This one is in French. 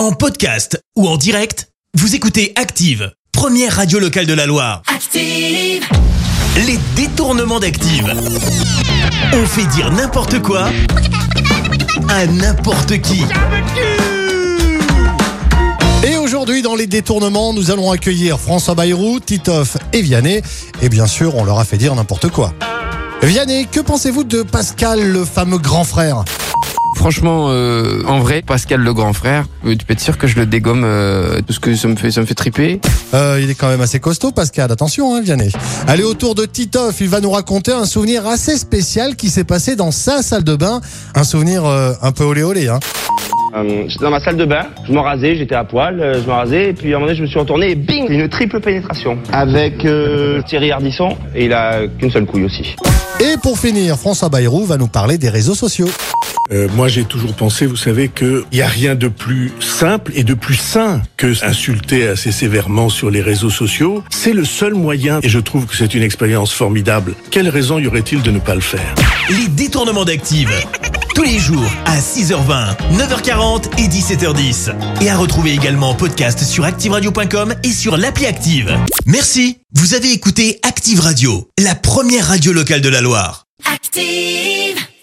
En podcast ou en direct, vous écoutez Active, première radio locale de la Loire. Active, Les détournements d'Active. On fait dire n'importe quoi à n'importe qui. Et aujourd'hui, dans les détournements, nous allons accueillir François Bayrou, Titoff et Vianney. Et bien sûr, on leur a fait dire n'importe quoi. Vianney, que pensez-vous de Pascal, le fameux grand frère? Franchement, euh, en vrai, Pascal le grand frère, euh, tu peux être sûr que je le dégomme euh, tout ce que ça me fait, ça me fait triper. Euh, Il est quand même assez costaud, Pascal. Attention, hein, Vianney. Allez, autour de Titoff, il va nous raconter un souvenir assez spécial qui s'est passé dans sa salle de bain. Un souvenir euh, un peu olé olé, hein. Euh, j'étais dans ma salle de bain, je me rasais, j'étais à poil, euh, je me rasais, et puis à un moment donné, je me suis retourné et bing Une triple pénétration avec euh, Thierry Ardisson, et il a qu'une seule couille aussi. Et pour finir, François Bayrou va nous parler des réseaux sociaux. Euh, moi, j'ai toujours pensé, vous savez, qu'il n'y a rien de plus simple et de plus sain que insulter assez sévèrement sur les réseaux sociaux. C'est le seul moyen, et je trouve que c'est une expérience formidable. Quelle raison y aurait-il de ne pas le faire? Les détournements d'Active. Tous les jours à 6h20, 9h40 et 17h10. Et à retrouver également en podcast sur ActiveRadio.com et sur l'appli Active. Merci. Vous avez écouté Active Radio, la première radio locale de la Loire. active.